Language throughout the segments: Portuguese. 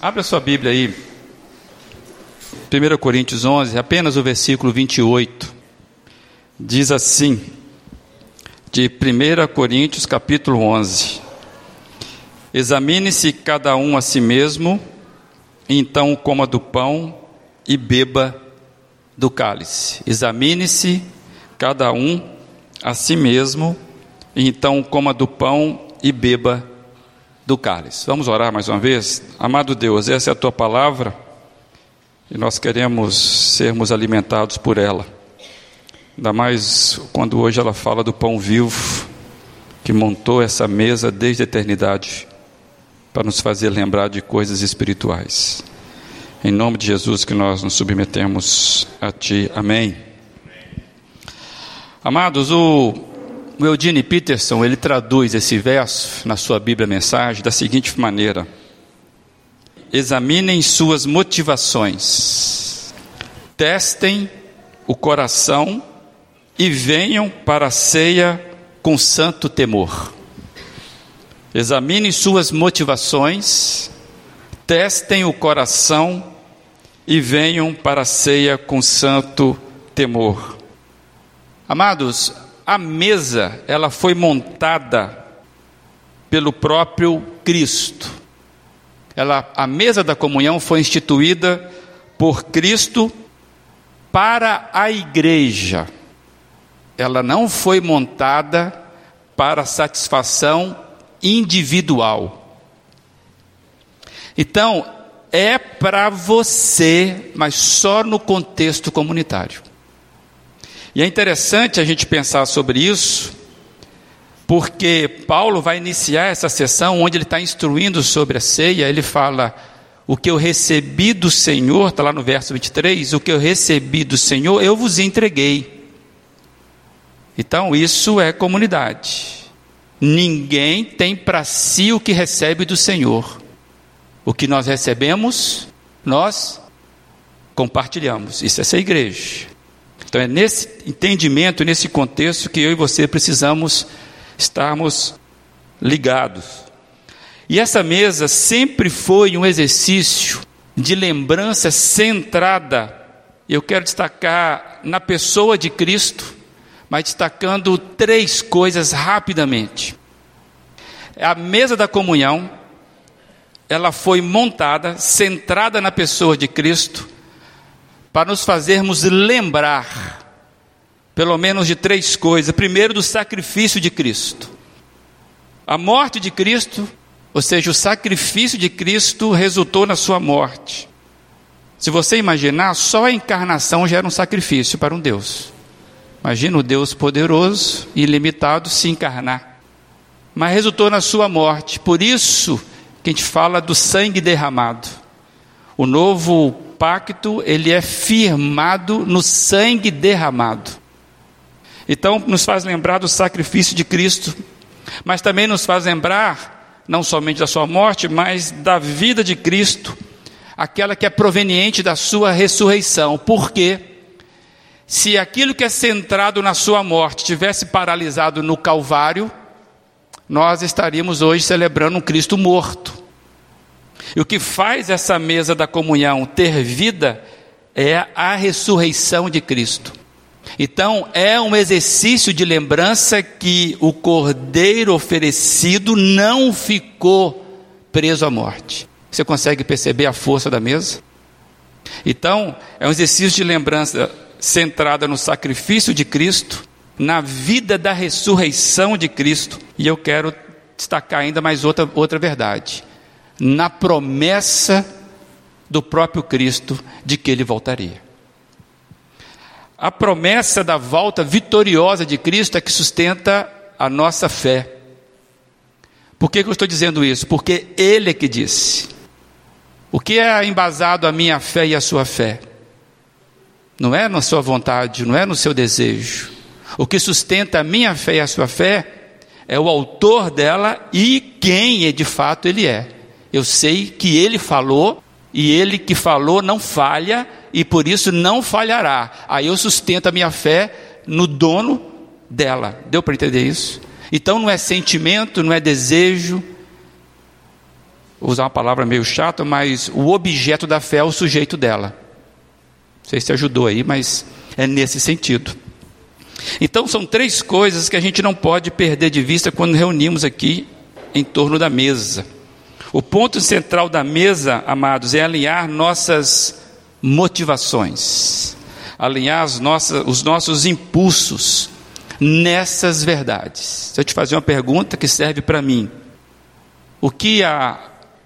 Abra sua Bíblia aí. 1 Coríntios 11, apenas o versículo 28. Diz assim: de 1 Coríntios capítulo 11. Examine-se cada um a si mesmo, então coma do pão e beba do cálice. Examine-se cada um a si mesmo, então coma do pão e beba do cálice. Vamos orar mais uma vez? Amado Deus, essa é a tua palavra e nós queremos sermos alimentados por ela. Ainda mais quando hoje ela fala do pão vivo que montou essa mesa desde a eternidade para nos fazer lembrar de coisas espirituais. Em nome de Jesus que nós nos submetemos a Ti. Amém. Amados, o o Eugene Peterson, ele traduz esse verso na sua Bíblia Mensagem da seguinte maneira: Examinem suas motivações, testem o coração e venham para a ceia com santo temor. Examinem suas motivações, testem o coração e venham para a ceia com santo temor. Amados, a mesa, ela foi montada pelo próprio Cristo. Ela, a mesa da comunhão foi instituída por Cristo para a igreja. Ela não foi montada para satisfação individual. Então, é para você, mas só no contexto comunitário. E é interessante a gente pensar sobre isso, porque Paulo vai iniciar essa sessão onde ele está instruindo sobre a ceia. Ele fala: O que eu recebi do Senhor, está lá no verso 23, o que eu recebi do Senhor, eu vos entreguei. Então, isso é comunidade. Ninguém tem para si o que recebe do Senhor. O que nós recebemos, nós compartilhamos. Isso é ser igreja. Então é nesse entendimento, nesse contexto que eu e você precisamos estarmos ligados. E essa mesa sempre foi um exercício de lembrança centrada. Eu quero destacar na pessoa de Cristo, mas destacando três coisas rapidamente. A mesa da comunhão, ela foi montada, centrada na pessoa de Cristo, para nos fazermos lembrar, pelo menos de três coisas. Primeiro, do sacrifício de Cristo. A morte de Cristo, ou seja, o sacrifício de Cristo resultou na sua morte. Se você imaginar, só a encarnação já era um sacrifício para um Deus. Imagina o Deus poderoso e ilimitado se encarnar. Mas resultou na sua morte. Por isso que a gente fala do sangue derramado. O novo pacto, ele é firmado no sangue derramado. Então, nos faz lembrar do sacrifício de Cristo, mas também nos faz lembrar, não somente da sua morte, mas da vida de Cristo, aquela que é proveniente da sua ressurreição. Por quê? Se aquilo que é centrado na sua morte tivesse paralisado no Calvário, nós estaríamos hoje celebrando um Cristo morto. E o que faz essa mesa da comunhão ter vida é a ressurreição de Cristo. Então, é um exercício de lembrança que o cordeiro oferecido não ficou preso à morte. Você consegue perceber a força da mesa? Então, é um exercício de lembrança centrada no sacrifício de Cristo, na vida da ressurreição de Cristo. E eu quero destacar ainda mais outra, outra verdade na promessa do próprio Cristo de que ele voltaria. A promessa da volta vitoriosa de Cristo é que sustenta a nossa fé. Por que, que eu estou dizendo isso? Porque Ele é que disse. O que é embasado a minha fé e a sua fé? Não é na sua vontade, não é no seu desejo. O que sustenta a minha fé e a sua fé é o autor dela e quem de fato ele é. Eu sei que ele falou e ele que falou não falha e por isso não falhará. Aí eu sustento a minha fé no dono dela. Deu para entender isso? Então não é sentimento, não é desejo, vou usar uma palavra meio chata, mas o objeto da fé é o sujeito dela. Não sei se ajudou aí, mas é nesse sentido. Então são três coisas que a gente não pode perder de vista quando reunimos aqui em torno da mesa. O ponto central da mesa, amados, é alinhar nossas motivações, alinhar nossas, os nossos impulsos nessas verdades. Deixa eu te fazer uma pergunta que serve para mim. O que a,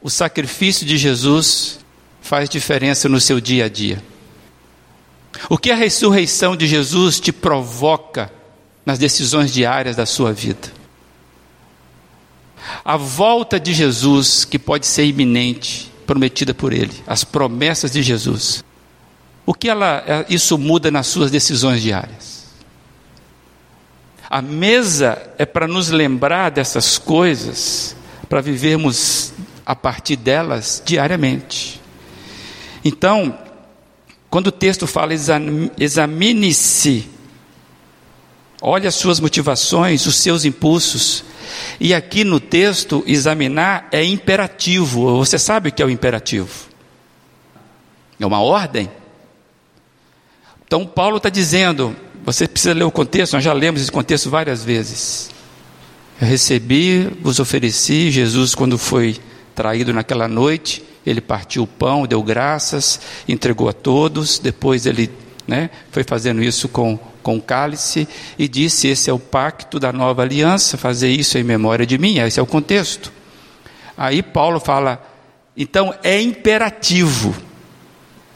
o sacrifício de Jesus faz diferença no seu dia a dia? O que a ressurreição de Jesus te provoca nas decisões diárias da sua vida? A volta de Jesus, que pode ser iminente, prometida por Ele, as promessas de Jesus. O que ela, isso muda nas suas decisões diárias? A mesa é para nos lembrar dessas coisas, para vivermos a partir delas diariamente. Então, quando o texto fala examine-se, olhe as suas motivações, os seus impulsos. E aqui no texto, examinar é imperativo. Você sabe o que é o imperativo? É uma ordem. Então, Paulo está dizendo: você precisa ler o contexto, nós já lemos esse contexto várias vezes. Eu recebi, vos ofereci, Jesus, quando foi traído naquela noite, ele partiu o pão, deu graças, entregou a todos, depois ele né, foi fazendo isso com, com o cálice e disse: Esse é o pacto da nova aliança, fazer isso em memória de mim, esse é o contexto. Aí Paulo fala: então é imperativo,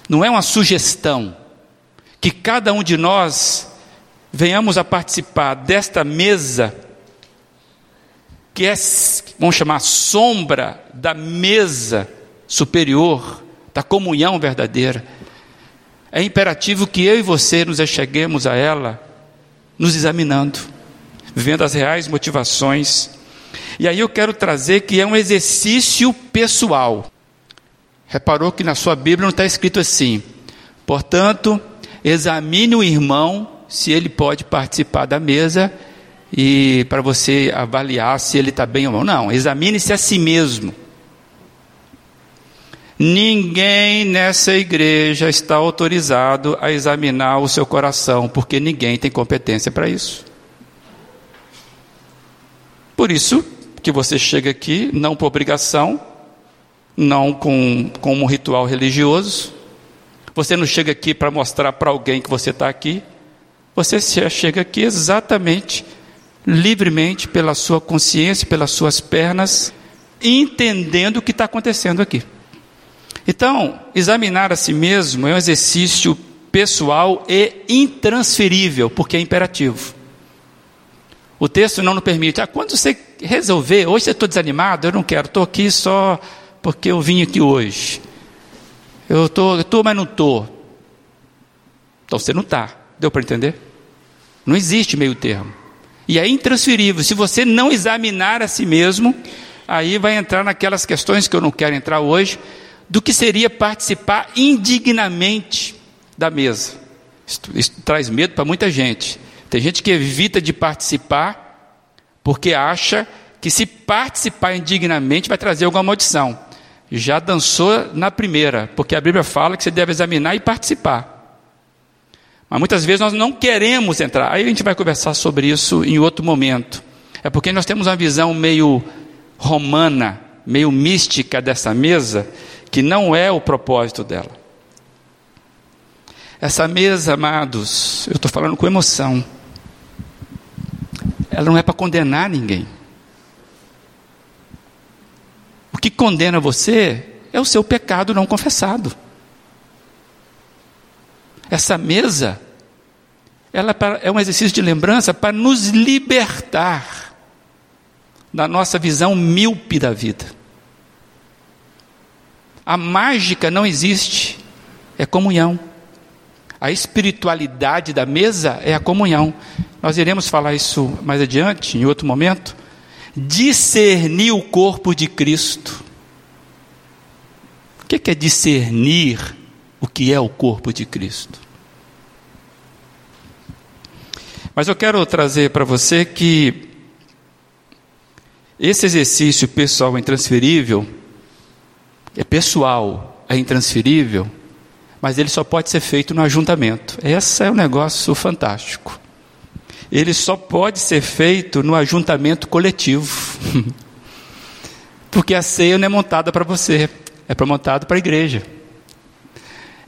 não é uma sugestão, que cada um de nós venhamos a participar desta mesa que é, vamos chamar, sombra da mesa superior, da comunhão verdadeira. É imperativo que eu e você nos acheguemos a ela, nos examinando, vendo as reais motivações. E aí eu quero trazer que é um exercício pessoal. Reparou que na sua Bíblia não está escrito assim. Portanto, examine o irmão se ele pode participar da mesa e para você avaliar se ele está bem ou não. Não, examine-se a si mesmo. Ninguém nessa igreja está autorizado a examinar o seu coração, porque ninguém tem competência para isso. Por isso que você chega aqui, não por obrigação, não com, com um ritual religioso. Você não chega aqui para mostrar para alguém que você está aqui. Você chega aqui exatamente, livremente, pela sua consciência, pelas suas pernas, entendendo o que está acontecendo aqui. Então, examinar a si mesmo é um exercício pessoal e intransferível, porque é imperativo. O texto não nos permite. Ah, quando você resolver, hoje eu estou desanimado, eu não quero, estou aqui só porque eu vim aqui hoje. Eu estou, mas não estou. Então você não está. Deu para entender? Não existe meio termo. E é intransferível. Se você não examinar a si mesmo, aí vai entrar naquelas questões que eu não quero entrar hoje, do que seria participar indignamente da mesa. Isso, isso traz medo para muita gente. Tem gente que evita de participar porque acha que se participar indignamente vai trazer alguma maldição. Já dançou na primeira, porque a Bíblia fala que você deve examinar e participar. Mas muitas vezes nós não queremos entrar. Aí a gente vai conversar sobre isso em outro momento. É porque nós temos uma visão meio romana, meio mística dessa mesa, que não é o propósito dela. Essa mesa, amados, eu estou falando com emoção, ela não é para condenar ninguém. O que condena você é o seu pecado não confessado. Essa mesa, ela é, é um exercício de lembrança para nos libertar da nossa visão míope da vida. A mágica não existe, é comunhão. A espiritualidade da mesa é a comunhão. Nós iremos falar isso mais adiante, em outro momento. Discernir o corpo de Cristo. O que é discernir o que é o corpo de Cristo? Mas eu quero trazer para você que esse exercício pessoal intransferível é pessoal, é intransferível, mas ele só pode ser feito no ajuntamento. Esse é um negócio fantástico. Ele só pode ser feito no ajuntamento coletivo. Porque a ceia não é montada para você, é para montada para a igreja.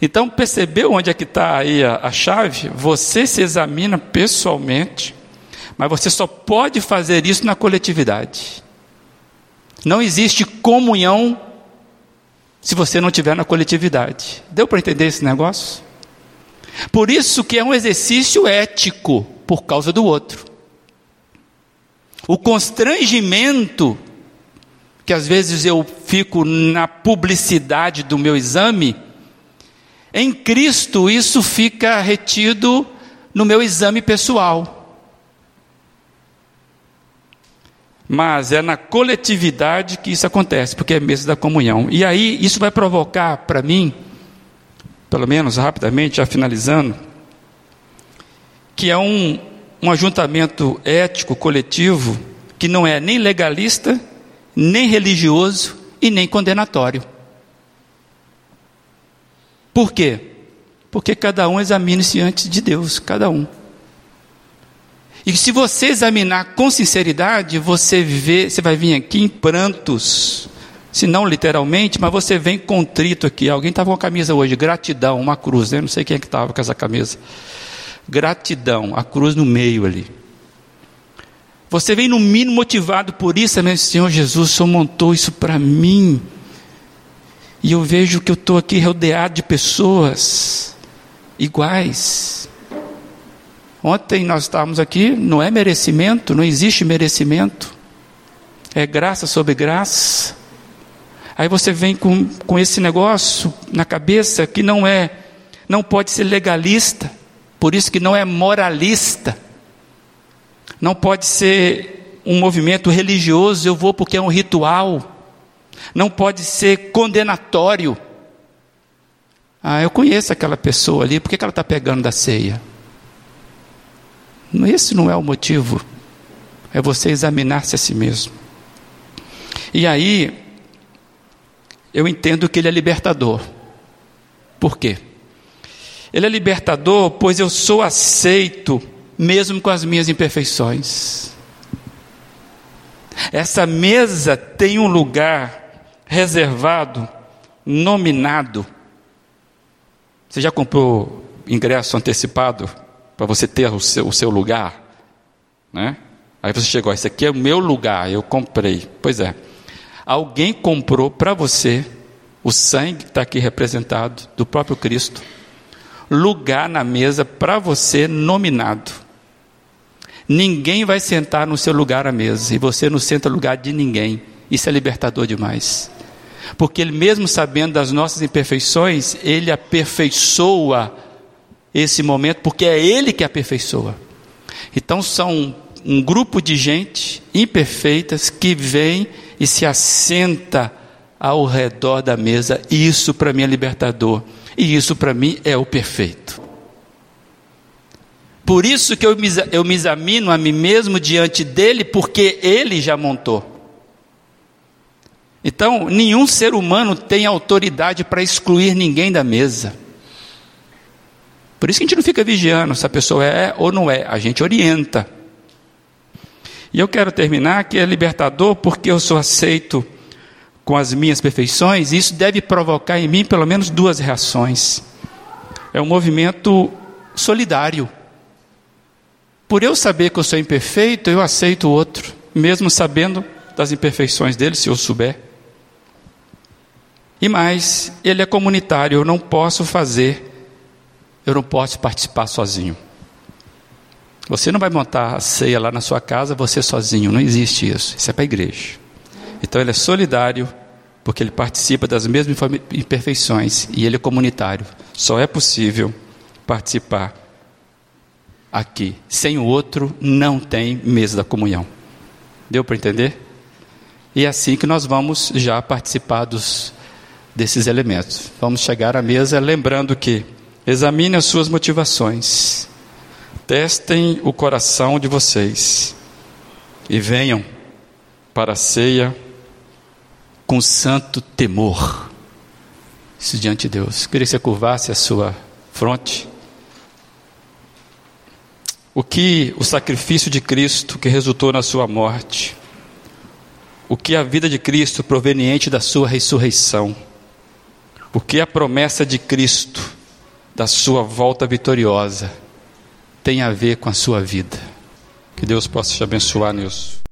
Então, percebeu onde é que está aí a, a chave? Você se examina pessoalmente, mas você só pode fazer isso na coletividade. Não existe comunhão se você não estiver na coletividade. Deu para entender esse negócio? Por isso que é um exercício ético por causa do outro. O constrangimento que às vezes eu fico na publicidade do meu exame, em Cristo isso fica retido no meu exame pessoal. Mas é na coletividade que isso acontece, porque é mesa da comunhão. E aí isso vai provocar para mim, pelo menos rapidamente, já finalizando, que é um, um ajuntamento ético coletivo que não é nem legalista, nem religioso e nem condenatório. Por quê? Porque cada um examine-se antes de Deus, cada um. E se você examinar com sinceridade, você vê, você vai vir aqui em prantos, se não literalmente, mas você vem contrito aqui. Alguém estava com a camisa hoje, gratidão, uma cruz, né? não sei quem é que estava com essa camisa. Gratidão, a cruz no meio ali. Você vem no mínimo motivado por isso, meu Senhor Jesus, o Senhor montou isso para mim. E eu vejo que eu estou aqui rodeado de pessoas iguais, Ontem nós estávamos aqui, não é merecimento, não existe merecimento, é graça sobre graça. Aí você vem com, com esse negócio na cabeça que não é, não pode ser legalista, por isso que não é moralista, não pode ser um movimento religioso, eu vou porque é um ritual, não pode ser condenatório. Ah, eu conheço aquela pessoa ali, por que ela está pegando da ceia? Esse não é o motivo. É você examinar-se a si mesmo. E aí, eu entendo que ele é libertador. Por quê? Ele é libertador, pois eu sou aceito, mesmo com as minhas imperfeições. Essa mesa tem um lugar reservado, nominado. Você já comprou ingresso antecipado para você ter o seu, o seu lugar, né? Aí você chegou, esse aqui é o meu lugar, eu comprei. Pois é, alguém comprou para você o sangue que está aqui representado do próprio Cristo, lugar na mesa para você nominado. Ninguém vai sentar no seu lugar à mesa e você não senta no lugar de ninguém. Isso é libertador demais. Porque ele mesmo sabendo das nossas imperfeições, ele aperfeiçoa esse momento, porque é Ele que aperfeiçoa. Então são um grupo de gente imperfeitas que vem e se assenta ao redor da mesa. Isso para mim é libertador. E isso para mim é o perfeito. Por isso que eu me, eu me examino a mim mesmo diante dele, porque ele já montou. Então, nenhum ser humano tem autoridade para excluir ninguém da mesa. Por isso que a gente não fica vigiando se a pessoa é ou não é, a gente orienta. E eu quero terminar que é libertador porque eu sou aceito com as minhas perfeições, e isso deve provocar em mim pelo menos duas reações. É um movimento solidário. Por eu saber que eu sou imperfeito, eu aceito o outro, mesmo sabendo das imperfeições dele, se eu souber. E mais, ele é comunitário, eu não posso fazer eu não posso participar sozinho. Você não vai montar a ceia lá na sua casa, você sozinho, não existe isso. Isso é para a igreja. Então ele é solidário, porque ele participa das mesmas imperfeições e ele é comunitário. Só é possível participar aqui. Sem o outro, não tem mesa da comunhão. Deu para entender? E é assim que nós vamos já participar dos, desses elementos. Vamos chegar à mesa lembrando que Examine as suas motivações. Testem o coração de vocês. E venham para a ceia com santo temor. isso diante de Deus. Queria que você curvasse a sua fronte. O que o sacrifício de Cristo que resultou na sua morte, o que a vida de Cristo proveniente da sua ressurreição, o que a promessa de Cristo da sua volta vitoriosa tem a ver com a sua vida. Que Deus possa te abençoar nisso.